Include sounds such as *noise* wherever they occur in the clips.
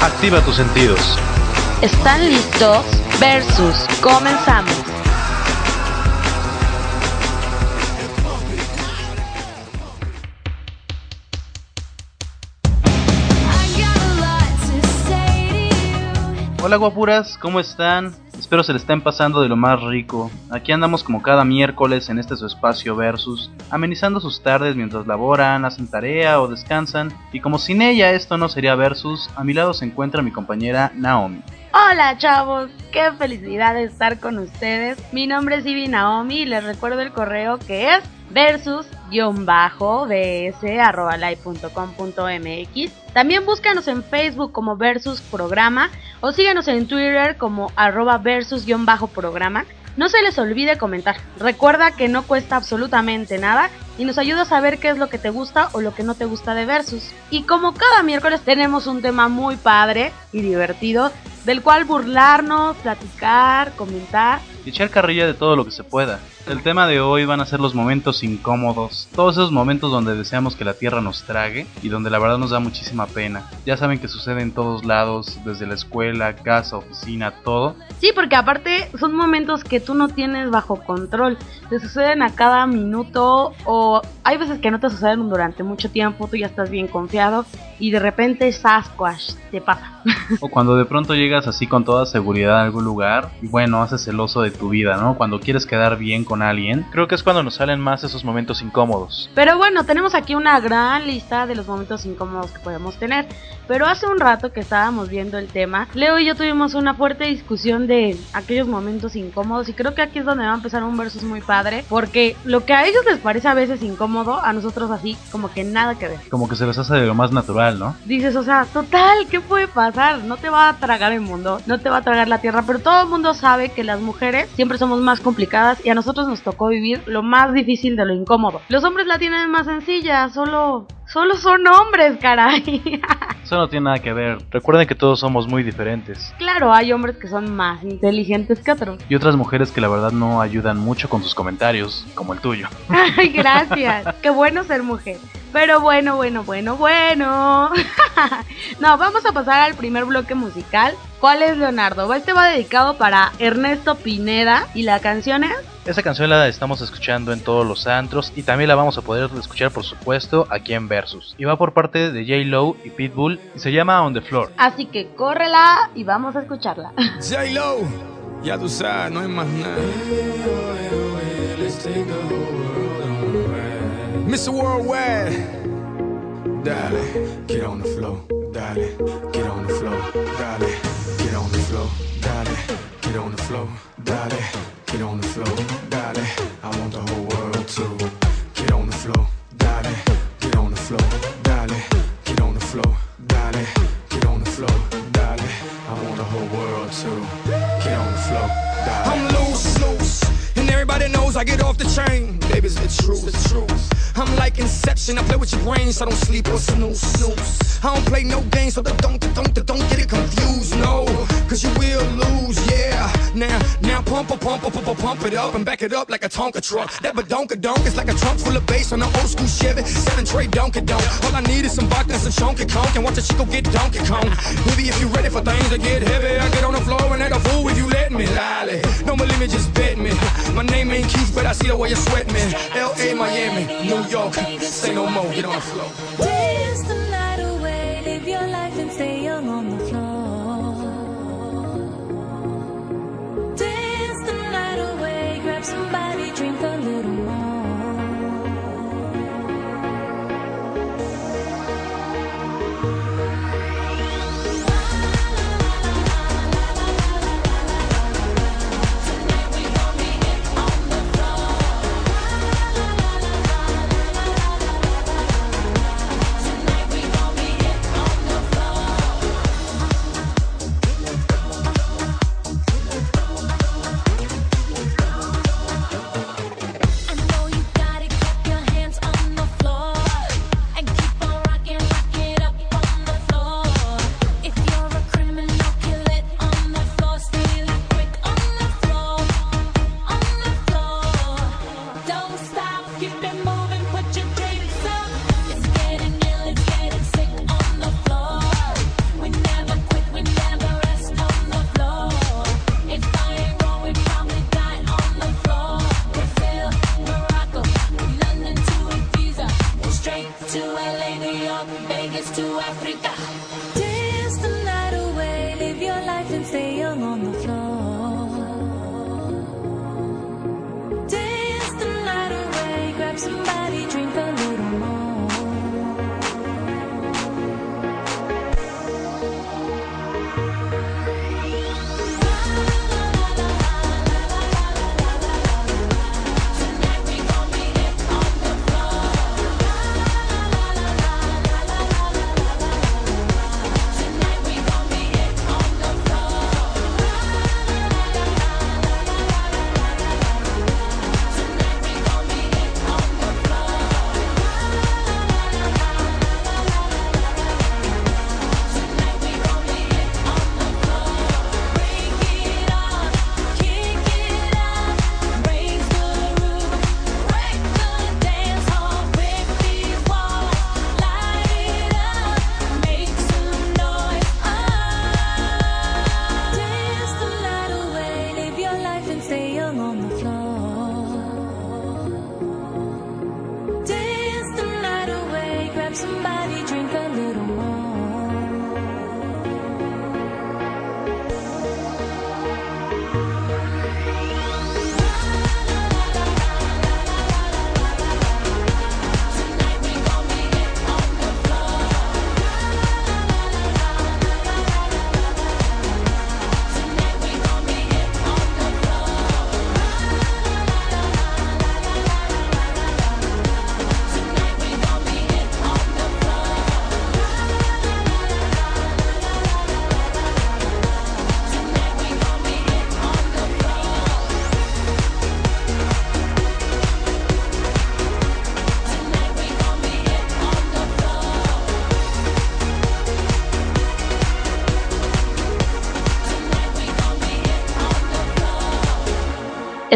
Activa tus sentidos. ¿Están listos? Versus. Comenzamos. Hola guapuras, ¿cómo están? Espero se le estén pasando de lo más rico. Aquí andamos como cada miércoles en este su espacio Versus, amenizando sus tardes mientras laboran, hacen tarea o descansan. Y como sin ella esto no sería Versus, a mi lado se encuentra mi compañera Naomi. Hola chavos, qué felicidad de estar con ustedes. Mi nombre es Ivy Naomi y les recuerdo el correo que es versus-bs.com.mx. También búscanos en Facebook como Versus Programa o síganos en Twitter como arroba versus-programa. No se les olvide comentar. Recuerda que no cuesta absolutamente nada y nos ayuda a saber qué es lo que te gusta o lo que no te gusta de Versus. Y como cada miércoles tenemos un tema muy padre y divertido del cual burlarnos, platicar, comentar. Y echar carrilla de todo lo que se pueda. El tema de hoy van a ser los momentos incómodos, todos esos momentos donde deseamos que la tierra nos trague y donde la verdad nos da muchísima pena. Ya saben que sucede en todos lados, desde la escuela, casa, oficina, todo. Sí, porque aparte son momentos que tú no tienes bajo control, te suceden a cada minuto o hay veces que no te suceden durante mucho tiempo, tú ya estás bien confiado y de repente Sasquatch te pasa. *laughs* o cuando de pronto llegas así con toda seguridad a algún lugar y bueno, haces celoso de tu vida, ¿no? Cuando quieres quedar bien con alguien, creo que es cuando nos salen más esos momentos incómodos. Pero bueno, tenemos aquí una gran lista de los momentos incómodos que podemos tener. Pero hace un rato que estábamos viendo el tema, Leo y yo tuvimos una fuerte discusión de aquellos momentos incómodos y creo que aquí es donde va a empezar un versus muy padre, porque lo que a ellos les parece a veces incómodo, a nosotros así como que nada que ver. Como que se les hace de lo más natural, ¿no? Dices, o sea, total, ¿qué puede pasar? No te va a tragar el mundo, no te va a tragar la tierra, pero todo el mundo sabe que las mujeres siempre somos más complicadas y a nosotros nos tocó vivir lo más difícil de lo incómodo. Los hombres la tienen más sencilla, solo Solo son hombres, caray. *laughs* Eso no tiene nada que ver. Recuerden que todos somos muy diferentes. Claro, hay hombres que son más inteligentes que otros. Y otras mujeres que la verdad no ayudan mucho con sus comentarios, como el tuyo. *laughs* Ay, gracias. Qué bueno ser mujer. Pero bueno, bueno, bueno, bueno. *laughs* no, vamos a pasar al primer bloque musical. ¿Cuál es Leonardo? Este va dedicado para Ernesto Pineda y la canción es... Esa canción la estamos escuchando en todos los antros y también la vamos a poder escuchar por supuesto aquí en Versus. Y va por parte de J Lo y Pitbull y se llama On the Floor. Así que córrela y vamos a escucharla. *laughs* J Lo, ya tú sabes, no hay más nada. Mr. Worldwide, dale, get on the floor, dale, get on the floor, dale, get on the floor, dale, get on the floor, dale, get on the floor, dale. I want the whole world to get on the floor, dale, get on the floor, dale, get on the floor, dale, get on the floor, dale. I want the whole world to get on the floor, dale. I'm loose, loose, and everybody knows I get off the train. Baby, it's the truth, the truth. I'm like Inception, I play with your brain, so I don't sleep or snooze, snooze. I don't play no games, so don't, don't, don't, get it confused, no. Cause you will lose, yeah. Now, now pump, pump, pump, pump, pump it up and back it up like a Tonka truck. That badonka donk is like a trunk full of bass on an old school Chevy. Seven tray donkey donk. All I need is some vodka and some chunky conk and watch a chico get donkey kong. Baby, if you ready for things to get heavy, I get on the floor and act a fool if you let me. Lolly, don't believe me, just bet I see the way you sweat me. L.A., Miami, New York, say no more, get on the floor. Dance the night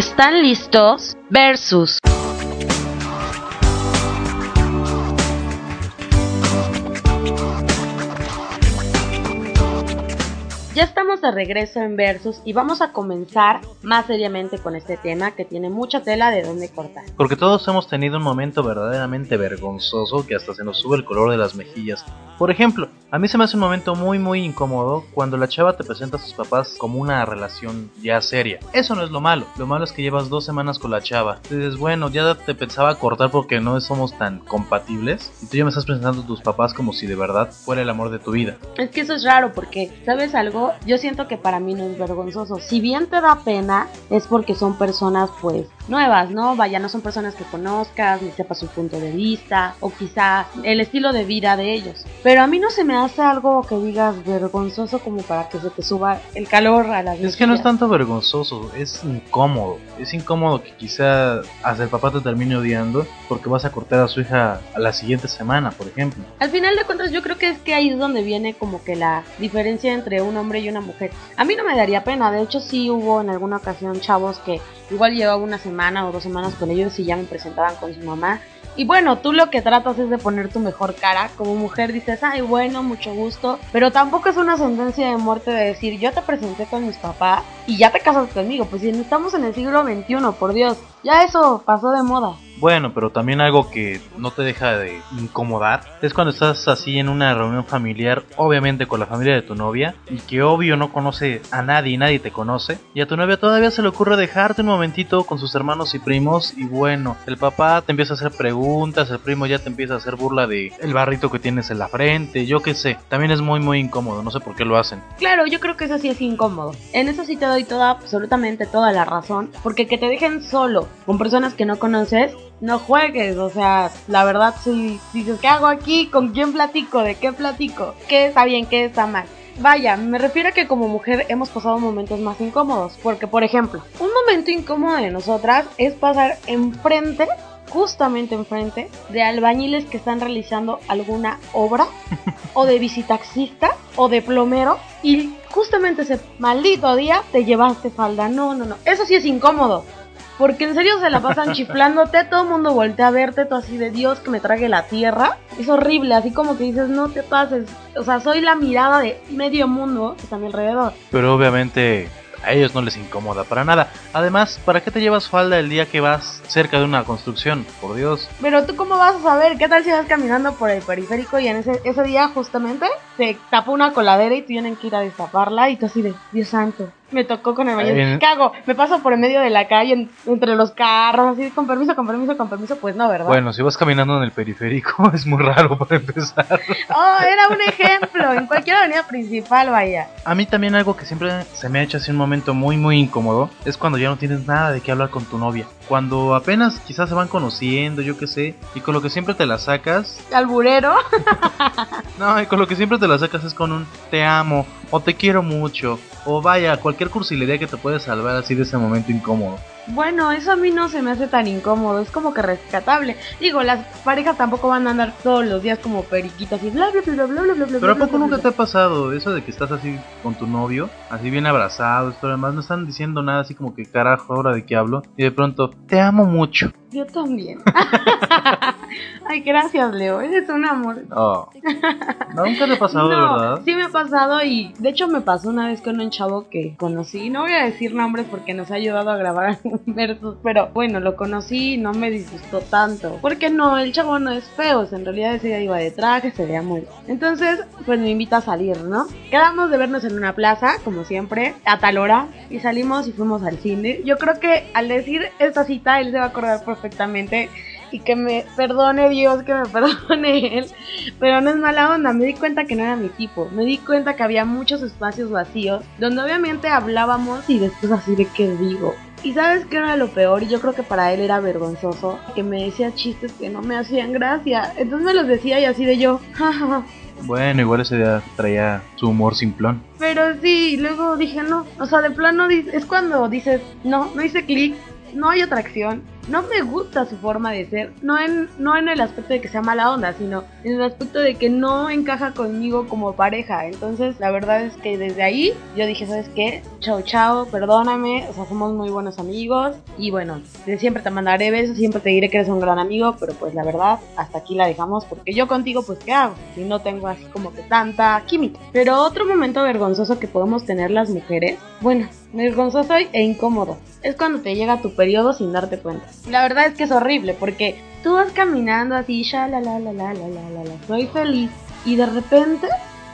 ¿Están listos? Versus. Ya estamos de regreso en Versus y vamos a comenzar más seriamente con este tema que tiene mucha tela de donde cortar. Porque todos hemos tenido un momento verdaderamente vergonzoso que hasta se nos sube el color de las mejillas. Por ejemplo, a mí se me hace un momento muy muy incómodo cuando la chava te presenta a sus papás como una relación ya seria. Eso no es lo malo, lo malo es que llevas dos semanas con la chava. Y dices, bueno, ya te pensaba cortar porque no somos tan compatibles. Y tú ya me estás presentando a tus papás como si de verdad fuera el amor de tu vida. Es que eso es raro porque, ¿sabes algo? Yo siento que para mí no es vergonzoso. Si bien te da pena, es porque son personas pues nuevas, ¿no? Vaya, no son personas que conozcas, ni sepas su punto de vista, o quizá el estilo de vida de ellos. Pero a mí no se me hace algo que digas vergonzoso como para que se te suba el calor a la Es que no es tanto vergonzoso, es incómodo. Es incómodo que quizá hasta el papá te termine odiando porque vas a cortar a su hija a la siguiente semana, por ejemplo. Al final de cuentas yo creo que es que ahí es donde viene como que la diferencia entre un hombre y una mujer. A mí no me daría pena, de hecho sí hubo en alguna ocasión chavos que igual llevaba una semana o dos semanas con ellos y ya me presentaban con su mamá. Y bueno, tú lo que tratas es de poner tu mejor cara. Como mujer dices, ay, bueno, mucho gusto. Pero tampoco es una sentencia de muerte de decir, yo te presenté con mis papás y ya te casas conmigo. Pues si estamos en el siglo XXI, por Dios. Ya eso pasó de moda. Bueno, pero también algo que no te deja de incomodar es cuando estás así en una reunión familiar, obviamente con la familia de tu novia, y que obvio no conoce a nadie y nadie te conoce, y a tu novia todavía se le ocurre dejarte un momentito con sus hermanos y primos, y bueno, el papá te empieza a hacer preguntas, el primo ya te empieza a hacer burla de el barrito que tienes en la frente, yo qué sé, también es muy muy incómodo, no sé por qué lo hacen. Claro, yo creo que eso sí es incómodo. En eso sí te doy toda, absolutamente toda la razón, porque que te dejen solo con personas que no conoces, no juegues, o sea, la verdad si dices, ¿qué hago aquí? ¿Con quién platico? ¿De qué platico? ¿Qué está bien? ¿Qué está mal? Vaya, me refiero a que como mujer hemos pasado momentos más incómodos, porque por ejemplo, un momento incómodo de nosotras es pasar enfrente, justamente enfrente, de albañiles que están realizando alguna obra, *laughs* o de visitaxista, o de plomero, y justamente ese maldito día te llevaste falda. No, no, no, eso sí es incómodo. Porque en serio se la pasan *laughs* chiflándote, todo el mundo voltea a verte, tú así de Dios que me trague la tierra. Es horrible, así como que dices, no te pases. O sea, soy la mirada de medio mundo que está a mi alrededor. Pero obviamente A ellos no les incomoda para nada. Además, ¿para qué te llevas falda el día que vas cerca de una construcción? Por Dios. Pero tú cómo vas a saber, ¿qué tal si vas caminando por el periférico y en ese, ese día justamente se tapa una coladera y tienen que ir a destaparla y tú así de, Dios santo, me tocó con el baño. ¿Qué hago? ¿Me paso por en medio de la calle, en- entre los carros, así, con permiso, con permiso, con permiso? Pues no, ¿verdad? Bueno, si vas caminando en el periférico *laughs* es muy raro para empezar. Oh, era un ejemplo, en cualquier avenida principal, vaya. A mí también algo que siempre se me ha hecho así un momento muy muy incómodo es cuando ya no tienes nada de qué hablar con tu novia. Cuando apenas quizás se van conociendo, yo qué sé, y con lo que siempre te la sacas, Alburero. *laughs* no, y con lo que siempre te la sacas es con un te amo o te quiero mucho o vaya, cualquier cursilería que te puede salvar así de ese momento incómodo. Bueno, eso a mí no se me hace tan incómodo, es como que rescatable. Digo, las parejas tampoco van a andar todos los días como periquitas y bla bla bla bla bla bla bla. Pero a poco nunca te ha pasado eso de que estás así con tu novio, así bien abrazado, esto además no están diciendo nada así como que carajo, ahora de qué hablo y de pronto te amo mucho. Yo también. *laughs* Ay, gracias, Leo. Eres un amor. Oh. No, nunca te ha pasado, no, de ¿verdad? Sí me ha pasado y de hecho me pasó una vez con un chavo que conocí. No voy a decir nombres porque nos ha ayudado a grabar versus, pero bueno, lo conocí y no me disgustó tanto. Porque no, el chavo no es feo, en realidad ese iba de traje, se veía muy. Entonces, pues me invita a salir, ¿no? Quedamos de vernos en una plaza, como siempre, a tal hora, y salimos y fuimos al cine. Yo creo que al decir esta cita, él se va a acordar perfectamente. Y que me perdone Dios, que me *laughs* perdone él. Pero no es mala onda, me di cuenta que no era mi tipo. Me di cuenta que había muchos espacios vacíos donde obviamente hablábamos y después así de qué digo. Y sabes qué era lo peor, y yo creo que para él era vergonzoso, que me decía chistes que no me hacían gracia. Entonces me los decía y así de yo, *laughs* jajaja. Bueno, igual ese día traía su humor simplón. Pero sí, luego dije no. O sea, de plano es cuando dices, no, no hice clic, no hay atracción, no me gusta su forma de ser. No en, no en el aspecto de que sea mala onda, sino en el aspecto de que no encaja conmigo como pareja. Entonces, la verdad es que desde ahí yo dije, ¿sabes qué? Chao, chao, perdóname. O sea, somos muy buenos amigos. Y bueno, siempre te mandaré besos, siempre te diré que eres un gran amigo. Pero pues la verdad, hasta aquí la dejamos. Porque yo contigo, pues, ¿qué hago? Si no tengo así como que tanta química. Pero otro momento vergonzoso que podemos tener las mujeres, bueno, vergonzoso e incómodo, es cuando te llega tu periodo sin darte cuenta. La verdad es que es horrible porque tú vas caminando así, ya la la la la la la la, soy feliz y de repente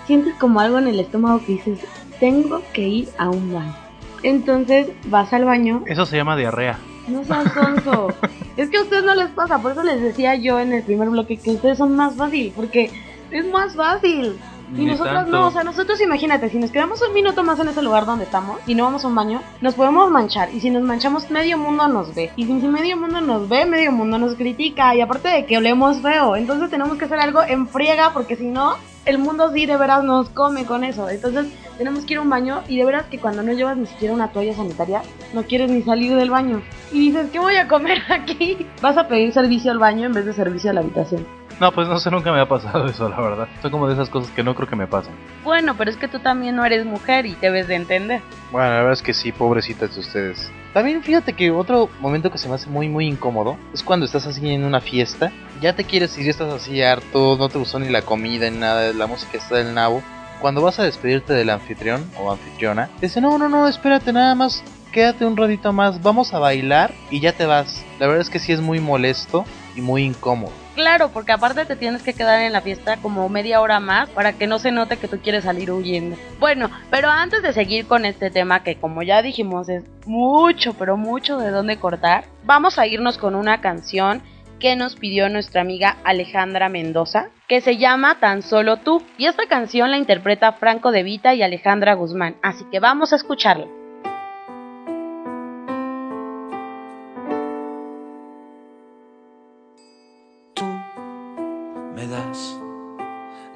sientes como algo en el estómago que dices, tengo que ir a un baño. Entonces vas al baño. Eso se llama diarrea. No seas tonto. *laughs* es que a ustedes no les pasa, por eso les decía yo en el primer bloque que ustedes son más fácil, porque es más fácil. Y Ni nosotros tanto. no, o sea, nosotros imagínate, si nos quedamos un minuto más en ese lugar donde estamos y no vamos a un baño, nos podemos manchar. Y si nos manchamos, medio mundo nos ve. Y si medio mundo nos ve, medio mundo nos critica. Y aparte de que olemos feo, entonces tenemos que hacer algo en friega, porque si no, el mundo sí de veras nos come con eso. Entonces tenemos que ir a un baño y de veras que cuando no llevas ni siquiera una toalla sanitaria, no quieres ni salir del baño. Y dices, ¿qué voy a comer *laughs* aquí? Vas a pedir servicio al baño en vez de servicio a la habitación. No, pues no sé, nunca me ha pasado *laughs* eso, la verdad. Son como de esas cosas que no creo que me pasen. Bueno, pero es que tú también no eres mujer y debes de entender. Bueno, la verdad es que sí, pobrecitas de ustedes. También fíjate que otro momento que se me hace muy muy incómodo es cuando estás así en una fiesta, ya te quieres ir, estás así harto, no te gustó ni la comida ni nada, la música está del nabo. Cuando vas a despedirte del anfitrión o anfitriona, te dice, no, no, no, espérate nada más, quédate un ratito más, vamos a bailar y ya te vas. La verdad es que sí es muy molesto y muy incómodo. Claro, porque aparte te tienes que quedar en la fiesta como media hora más para que no se note que tú quieres salir huyendo. Bueno, pero antes de seguir con este tema que como ya dijimos es mucho, pero mucho de dónde cortar, vamos a irnos con una canción que nos pidió nuestra amiga Alejandra Mendoza, que se llama Tan solo tú, y esta canción la interpreta Franco De Vita y Alejandra Guzmán, así que vamos a escucharla.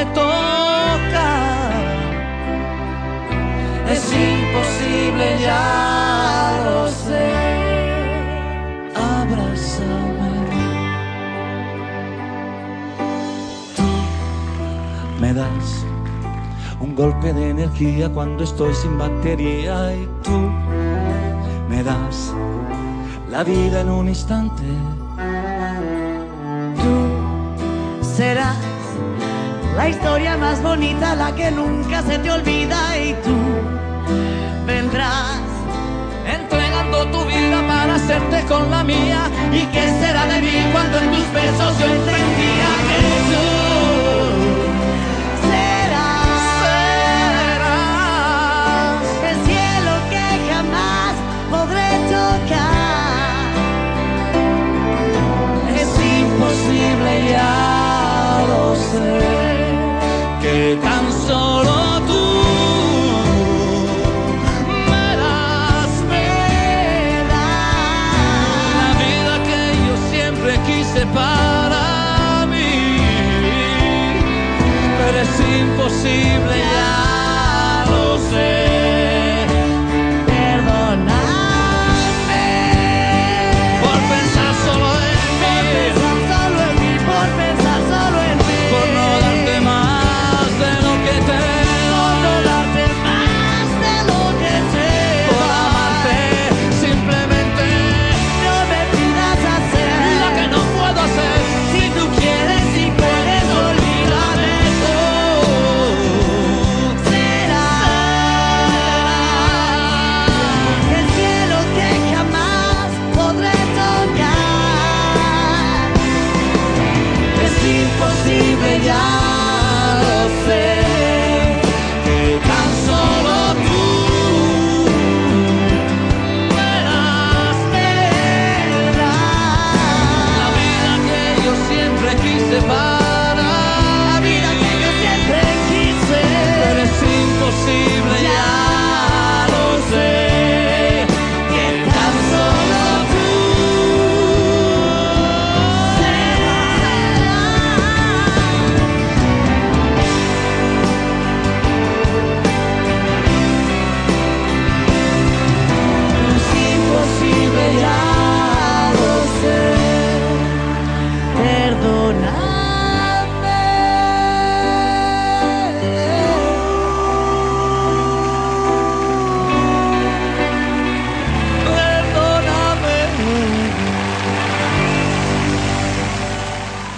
me toca. Es imposible, ya lo sé. Abrázame. Tú me das un golpe de energía cuando estoy sin batería y tú me das la vida en un instante. Tú serás la historia más bonita, la que nunca se te olvida y tú vendrás entregando tu vida para hacerte con la mía. ¿Y qué será de mí cuando en tus besos yo entendía tú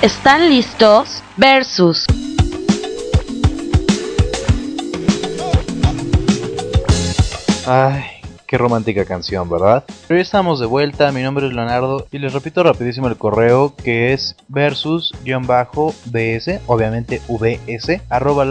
¿Están listos? Versus. Ay, qué romántica canción, ¿verdad? Pero ya estamos de vuelta, mi nombre es Leonardo y les repito rapidísimo el correo que es versus-bs, obviamente vs, arroba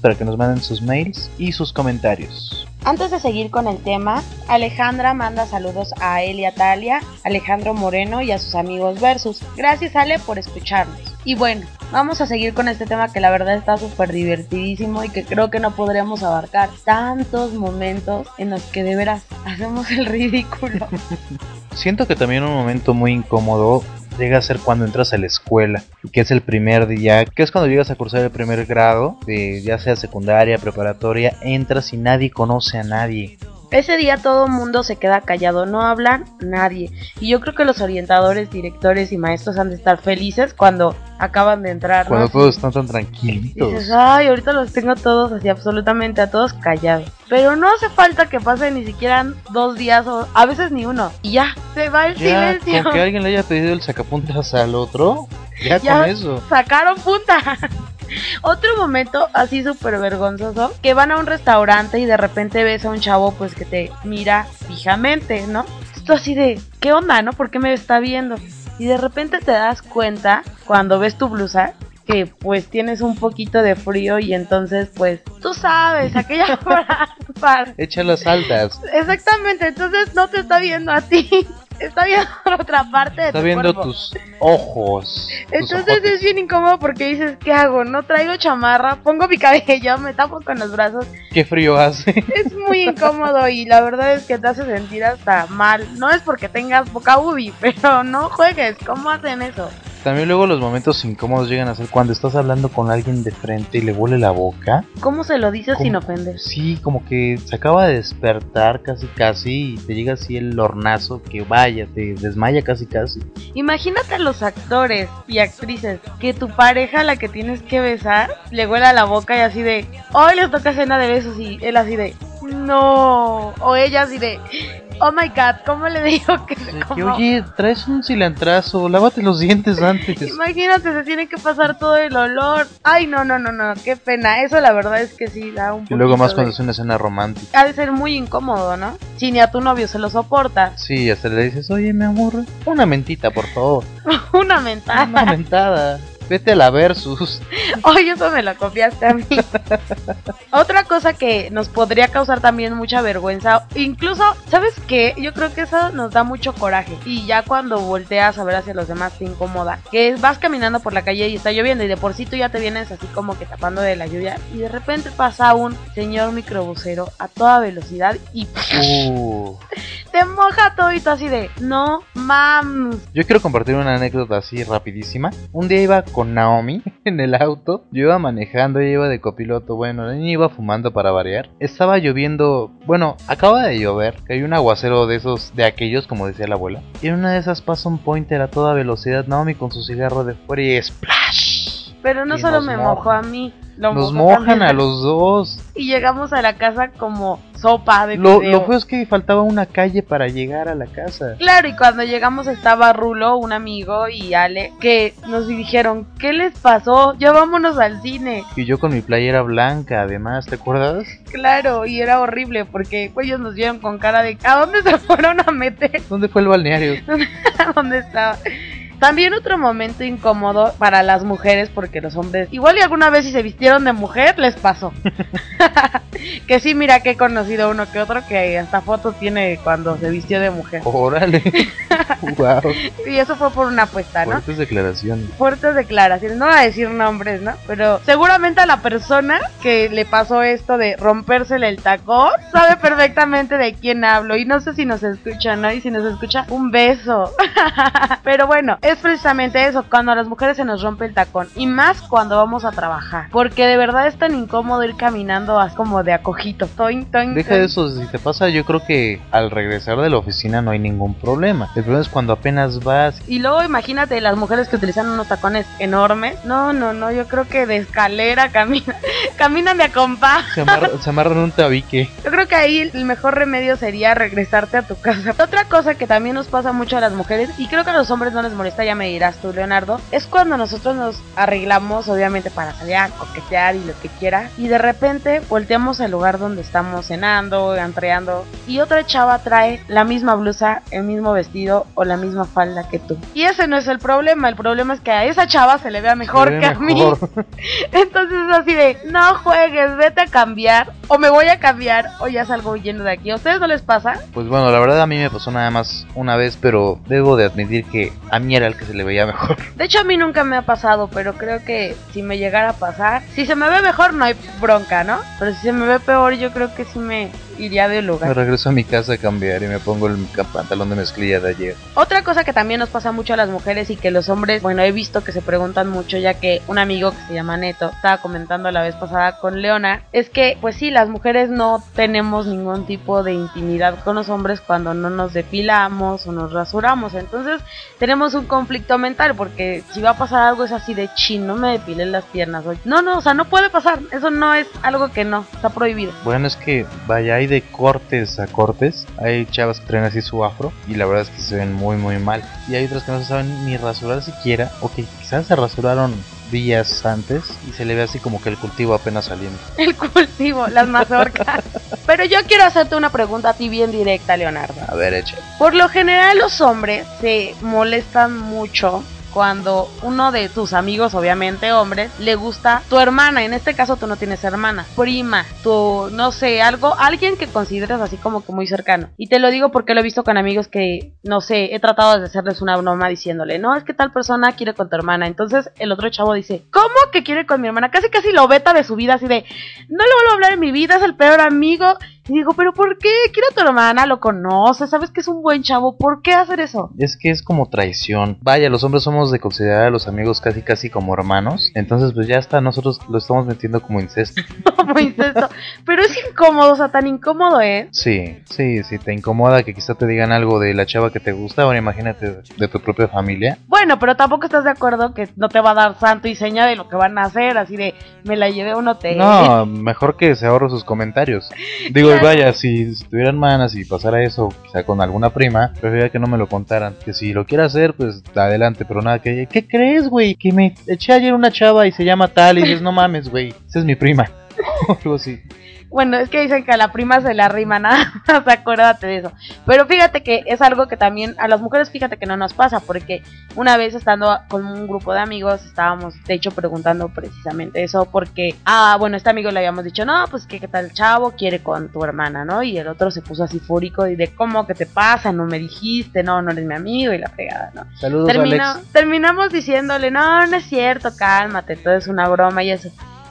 para que nos manden sus mails y sus comentarios. Antes de seguir con el tema, Alejandra manda saludos a Elia Talia, Alejandro Moreno y a sus amigos Versus. Gracias Ale por escucharnos. Y bueno, vamos a seguir con este tema que la verdad está súper divertidísimo y que creo que no podremos abarcar tantos momentos en los que de veras hacemos el ridículo. *laughs* Siento que también un momento muy incómodo llega a ser cuando entras a la escuela, que es el primer día, que es cuando llegas a cursar el primer grado, de ya sea secundaria, preparatoria, entras y nadie conoce a nadie. Ese día todo el mundo se queda callado, no habla nadie. Y yo creo que los orientadores, directores y maestros han de estar felices cuando acaban de entrar. ¿no? Cuando todos están tan tranquilitos. Dices, ay, ahorita los tengo todos así, absolutamente a todos callados. Pero no hace falta que pase ni siquiera dos días o a veces ni uno. Y ya, se va el Ya, silencio. con que alguien le haya pedido el sacapuntas al otro, ya, *laughs* Ya. con eso. Sacaron punta. Otro momento así súper vergonzoso, que van a un restaurante y de repente ves a un chavo pues que te mira fijamente, ¿no? Esto así de, ¿qué onda, no? ¿Por qué me está viendo? Y de repente te das cuenta cuando ves tu blusa que pues tienes un poquito de frío y entonces pues tú sabes, aquella para Echa las altas. Exactamente, entonces no te está viendo a ti, está viendo *laughs* otra parte de Está tu viendo cuerpo. tus ojos. Entonces es bien incómodo porque dices, ¿qué hago? No traigo chamarra, pongo mi *laughs* cabello, me tapo con los brazos. Qué frío hace. Es muy *laughs* incómodo y la verdad es que te hace sentir hasta mal. No es porque tengas poca ubi, pero no juegues. ¿Cómo hacen eso? También luego los momentos incómodos llegan a ser cuando estás hablando con alguien de frente y le huele la boca. ¿Cómo se lo dices sin ofender? Sí, como que se acaba de despertar casi casi y te llega así el hornazo que vaya, te desmaya casi casi. Imagínate a los actores y actrices que tu pareja, la que tienes que besar, le huela la boca y así de, hoy les toca cena de besos y él así de, no. O ella así de, oh my god, ¿cómo le digo que se Que coma? oye, traes un cilantrazo, lávate los dientes antes. Imagínate, se tiene que pasar todo el olor. Ay, no, no, no, no, qué pena. Eso la verdad es que sí da un Y luego más cuando es una escena romántica. Ha de ser muy incómodo, ¿no? Si ni a tu novio se lo soporta. Sí, hasta le dices, oye, mi amor, una mentita, por favor. Una *laughs* Una mentada. Vete a la versus. *laughs* Oye, eso me lo copiaste a mí. Otra cosa que nos podría causar también mucha vergüenza, incluso, ¿sabes qué? Yo creo que eso nos da mucho coraje. Y ya cuando volteas a ver hacia los demás te incomoda. Que es, vas caminando por la calle y está lloviendo y de por sí tú ya te vienes así como que tapando de la lluvia. Y de repente pasa un señor microbusero a toda velocidad y Uh, te moja todo y tú así de, no mam. yo quiero compartir una anécdota así rapidísima. Un día iba con Naomi *laughs* en el auto. Yo iba manejando, ella iba de copiloto. Bueno, la niña iba fumando para variar. Estaba lloviendo. Bueno, acaba de llover. Cayó un aguacero de esos, de aquellos, como decía la abuela. Y en una de esas pasa un pointer a toda velocidad. Naomi con su cigarro de fuera y splash. Pero no solo me mojó a mí. Lo Nos mojan también a los dos. Y llegamos a la casa como sopa de Lo, fideo. lo feo es que faltaba una calle para llegar a la casa. Claro, y cuando llegamos estaba Rulo, un amigo, y Ale, que nos dijeron, ¿qué les pasó? Ya vámonos al cine. Y yo con mi playera blanca, además, ¿te acuerdas? Claro, y era horrible porque ellos nos vieron con cara de, ¿a dónde se *laughs* fueron a meter? ¿Dónde fue el balneario? ¿A *laughs* dónde estaba? También otro momento incómodo para las mujeres porque los hombres, igual y alguna vez si se vistieron de mujer, les pasó. *laughs* *laughs* que sí, mira que he conocido uno que otro que hasta fotos tiene cuando se vistió de mujer. Órale. *laughs* wow. Y eso fue por una apuesta, ¿no? Fuertes declaraciones. fuertes declaraciones, no voy a decir nombres, ¿no? Pero seguramente a la persona que le pasó esto de rompérsele el tacón sabe perfectamente de quién hablo y no sé si nos escucha, ¿no? Y si nos escucha, un beso. Pero bueno, es precisamente eso, cuando a las mujeres se nos rompe el tacón y más cuando vamos a trabajar, porque de verdad es tan incómodo ir caminando así como de acojito. Toin, toin, Deja toin. eso, si te pasa, yo creo que al regresar de la oficina no hay ningún problema. El problema es cuando apenas vas. Y luego imagínate las mujeres que utilizan unos tacones enormes. No, no, no, yo creo que de escalera caminan, *laughs* caminan de a compás. Se, amarra- se amarran un tabique. Yo creo que ahí el mejor remedio sería regresarte a tu casa. Otra cosa que también nos pasa mucho a las mujeres, y creo que a los hombres no les molesta, ya me dirás tú, Leonardo, es cuando nosotros nos arreglamos, obviamente, para salir a coquetear y lo que quiera, y de repente volteamos al lugar donde estamos cenando, entreando, y otra chava trae la misma blusa, el mismo vestido o la misma falda que tú. Y ese no es el problema, el problema es que a esa chava se le vea mejor que a mí. *laughs* Entonces es así de, no juegues, vete a cambiar, o me voy a cambiar, o ya salgo huyendo de aquí. ¿A ustedes no les pasa? Pues bueno, la verdad a mí me pasó nada más una vez, pero debo de admitir que a mí era que se le veía mejor. *laughs* De hecho, a mí nunca me ha pasado, pero creo que si me llegara a pasar, si se me ve mejor, no hay bronca, ¿no? Pero si se me ve peor, yo creo que sí me iría Me lugar. regreso a mi casa a cambiar y me pongo el pantalón de mezclilla de ayer. Otra cosa que también nos pasa mucho a las mujeres y que los hombres, bueno, he visto que se preguntan mucho, ya que un amigo que se llama Neto estaba comentando la vez pasada con Leona, es que, pues sí, las mujeres no tenemos ningún tipo de intimidad con los hombres cuando no nos depilamos o nos rasuramos. Entonces, tenemos un conflicto mental porque si va a pasar algo es así de chin, no me depilé las piernas hoy. No, no, o sea, no puede pasar. Eso no es algo que no, está prohibido. Bueno, es que vaya, hay de cortes a cortes. Hay chavas que traen así su afro y la verdad es que se ven muy, muy mal. Y hay otras que no se saben ni rasurar siquiera o que quizás se rasuraron días antes y se le ve así como que el cultivo apenas saliendo. *laughs* El cultivo, las mazorcas. Pero yo quiero hacerte una pregunta a ti bien directa, Leonardo. A ver, echa. Por lo general los hombres se molestan mucho cuando uno de tus amigos, obviamente hombres, le gusta tu hermana. En este caso tú no tienes hermana, prima, tu, no sé, algo, alguien que consideras así como que muy cercano. Y te lo digo porque lo he visto con amigos que, no sé, he tratado de hacerles una broma diciéndole, no, es que tal persona quiere con tu hermana. Entonces el otro chavo dice, ¿cómo que quiere con mi hermana? Casi casi lo veta de su vida, así de, no le vuelvo a hablar en mi vida, es el peor amigo. Y digo, pero ¿por qué? Quiero a tu hermana, lo conoces, sabes que es un buen chavo, ¿por qué hacer eso? Es que es como traición. Vaya, los hombres somos de considerar a los amigos casi casi como hermanos. Entonces, pues ya está, nosotros lo estamos metiendo como incesto. *laughs* Como incesto. Pero es incómodo, o sea, tan incómodo, ¿eh? Sí, sí, sí, te incomoda que quizá te digan algo de la chava que te gusta. Ahora imagínate de tu propia familia. Bueno, pero tampoco estás de acuerdo que no te va a dar santo y seña de lo que van a hacer, así de me la llevé a un hotel. No, mejor que se ahorre sus comentarios. *laughs* Digo, Claro. vaya, si, si tuvieran manas y pasara eso, quizá con alguna prima, preferiría que no me lo contaran. Que si lo quiere hacer, pues adelante, pero nada que, ¿qué crees, güey? Que me eché ayer una chava y se llama tal y dices, no mames, güey, esa es mi prima. *laughs* O algo así. Bueno, es que dicen que a la prima se le arrima nada *laughs* más, acuérdate de eso. Pero fíjate que es algo que también a las mujeres, fíjate que no nos pasa, porque una vez estando con un grupo de amigos, estábamos de hecho preguntando precisamente eso, porque, ah, bueno, este amigo le habíamos dicho, no, pues que qué tal chavo quiere con tu hermana, ¿no? Y el otro se puso así fúrico y de, ¿cómo que te pasa? No me dijiste, no, no eres mi amigo y la fregada, ¿no? Saludos, Termina- Alex. terminamos diciéndole, no, no es cierto, cálmate, todo es una broma y eso.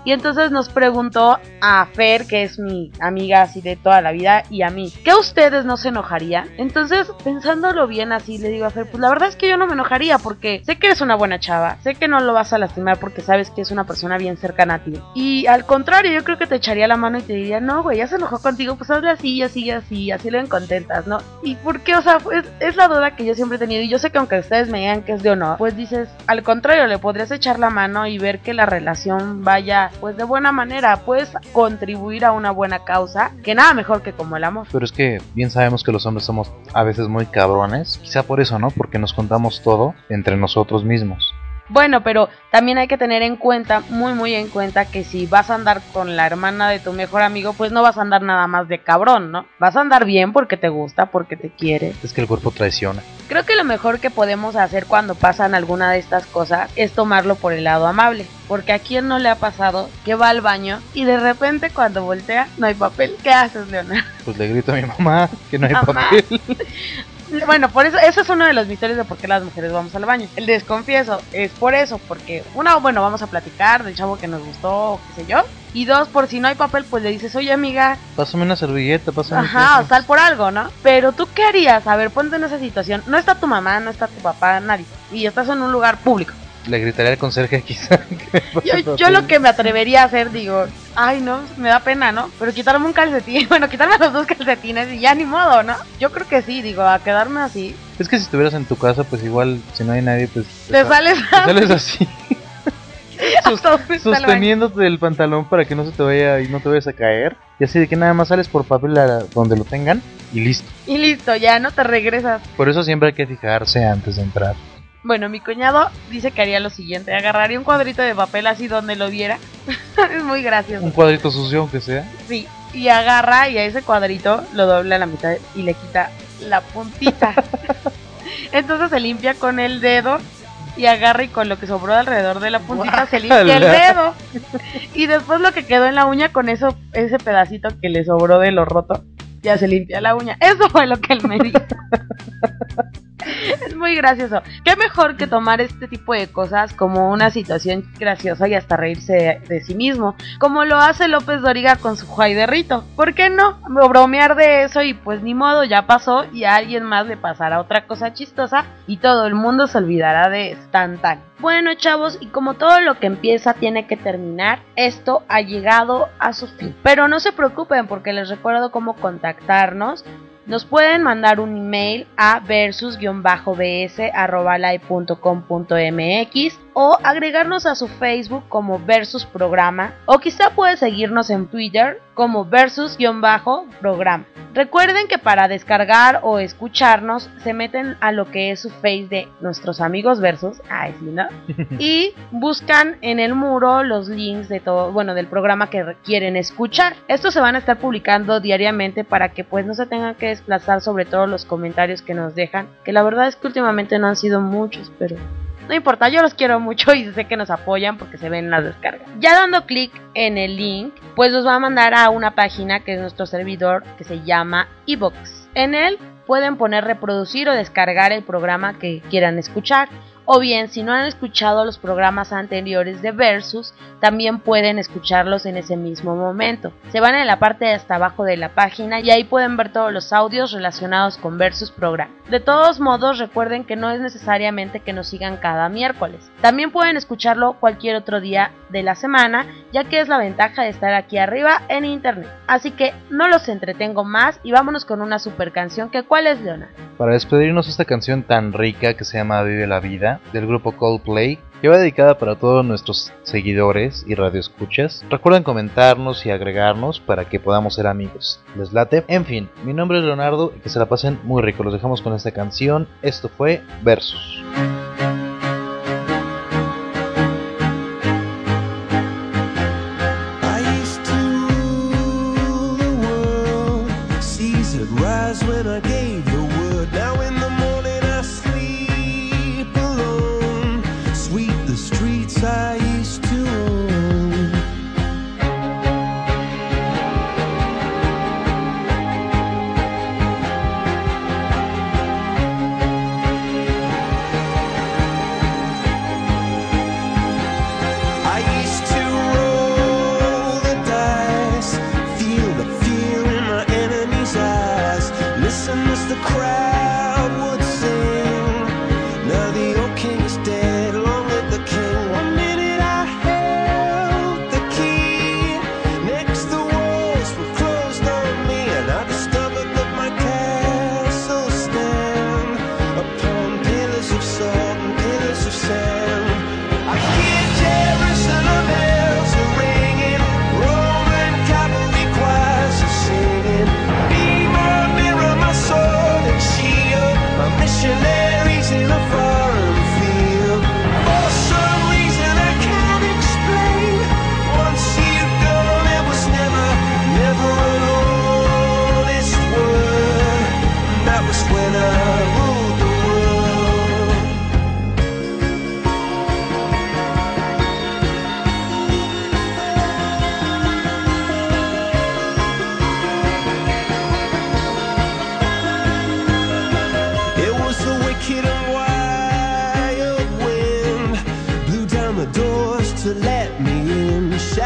Y entonces nos preguntó a Fer, que es mi amiga así de toda la vida, y a mí, ¿que ustedes no se enojarían? Entonces, pensándolo bien así, le digo a Fer, pues la verdad es que yo no me enojaría porque sé que eres una buena chava, sé que no lo vas a lastimar porque sabes que es una persona bien cercana a ti. Y al contrario, yo creo que te echaría la mano y te diría, no, güey, ya se enojó contigo, pues hazle así, así, así, así lo ven contentas, ¿no? ¿Y por qué? O sea, pues, es la duda que yo siempre he tenido y yo sé que aunque ustedes me digan que es de honor, pues dices, al contrario, le podrías echar la mano y ver que la relación vaya pues de buena manera, puedes contribuir a una buena causa, que nada mejor que como el amor. Pero es que bien sabemos que los hombres somos a veces muy cabrones. Quizá por eso, ¿no? Porque nos contamos todo entre nosotros mismos. Bueno, pero también hay que tener en cuenta, muy muy en cuenta, que si vas a andar con la hermana de tu mejor amigo, pues no vas a andar nada más de cabrón, ¿no? Vas a andar bien porque te gusta, porque te quiere. Es que el cuerpo traiciona. Creo que lo mejor que podemos hacer cuando pasan alguna de estas cosas es tomarlo por el lado amable. Porque a quien no le ha pasado que va al baño y de repente cuando voltea no hay papel. ¿Qué haces, Leonardo? Pues le grito a mi mamá que no hay Mamá. papel. *laughs* Bueno, por eso, eso es uno de los misterios de por qué las mujeres vamos al baño. El desconfieso es por eso, porque una, bueno, vamos a platicar del chavo que nos gustó o qué sé yo. Y dos, por si no hay papel, pues le dices, oye amiga, Pásame una servilleta, pásame ajá, o sal por algo, ¿no? Pero tú qué harías? A ver, ponte en esa situación. No está tu mamá, no está tu papá, nadie. Y estás en un lugar público. Le gritaría al conserje *laughs* quizá. Yo, yo lo que me atrevería a hacer, digo, ay no, me da pena, ¿no? Pero quitarme un calcetín, *laughs* bueno, quitarme los dos calcetines y ya ni modo, ¿no? Yo creo que sí, digo, a quedarme así. Es que si estuvieras en tu casa, pues igual, si no hay nadie, pues... Te sa- sales te sales así, *laughs* sosteniéndote del pantalón para que no se te vaya y no te vayas a caer. Y así de que nada más sales por papel a donde lo tengan y listo. Y listo, ya no te regresas. Por eso siempre hay que fijarse antes de entrar. Bueno, mi cuñado dice que haría lo siguiente, agarraría un cuadrito de papel así donde lo viera. *laughs* es muy gracioso. Un cuadrito sucio, aunque sea. Sí, y agarra y a ese cuadrito lo dobla a la mitad y le quita la puntita. *laughs* Entonces se limpia con el dedo y agarra y con lo que sobró alrededor de la puntita se limpia el dedo. Y después lo que quedó en la uña con eso, ese pedacito que le sobró de lo roto, ya se limpia la uña. Eso fue lo que él me dijo. Es muy gracioso. Qué mejor que tomar este tipo de cosas como una situación graciosa y hasta reírse de, sí mismo, como lo hace López Doriga con su Juay de Rito. ¿Por qué no? Bromear de eso y pues ni modo, ya pasó y a alguien más le pasará otra cosa chistosa y todo el mundo se olvidará de eso. Tan tan. Bueno, chavos, y como todo lo que empieza tiene que terminar, esto ha llegado a su fin. Pero no se preocupen porque les recuerdo cómo contactarnos. Nos pueden mandar un email a versus-bs.com.mx o agregarnos a su Facebook como Versus Programa o quizá puede seguirnos en Twitter como Versus-Programa. Recuerden que para descargar o escucharnos se meten a lo que es su face de nuestros amigos Versus, ay sí, ¿no? y buscan en el muro los links de todo, bueno, del programa que re- quieren escuchar. Estos se van a estar publicando diariamente para que pues no se tengan que desplazar sobre todo los comentarios que nos dejan, que la verdad es que últimamente no han sido muchos, pero no importa, yo los quiero mucho y sé que nos apoyan porque se ven las descargas. Ya dando clic en el link, pues los va a mandar a una página que es nuestro servidor que se llama eBooks. En él pueden poner reproducir o descargar el programa que quieran escuchar O bien, si no han escuchado los programas anteriores de Versus, también pueden escucharlos en ese mismo momento. Se van en la parte de hasta abajo de la página y ahí pueden ver todos los audios relacionados con Versus programa. De todos modos, recuerden que no es necesariamente que nos sigan cada miércoles. También pueden escucharlo cualquier otro día de la semana, ya que es la ventaja de estar aquí arriba en internet. Así que no los entretengo más y vámonos con una super canción que ¿cuál es Leona? Para despedirnos esta canción tan rica que se llama Vive la Vida del grupo Coldplay, que va dedicada para todos nuestros seguidores y radioescuchas. Recuerden comentarnos y agregarnos para que podamos ser amigos. ¿Les late? En fin, mi nombre es Leonardo y que se la pasen muy rico. Los dejamos con esta canción. Esto fue Versus.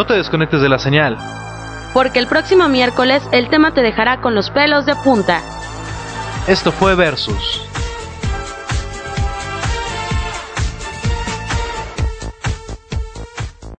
No te desconectes de la señal. Porque el próximo miércoles el tema te dejará con los pelos de punta. Esto fue Versus.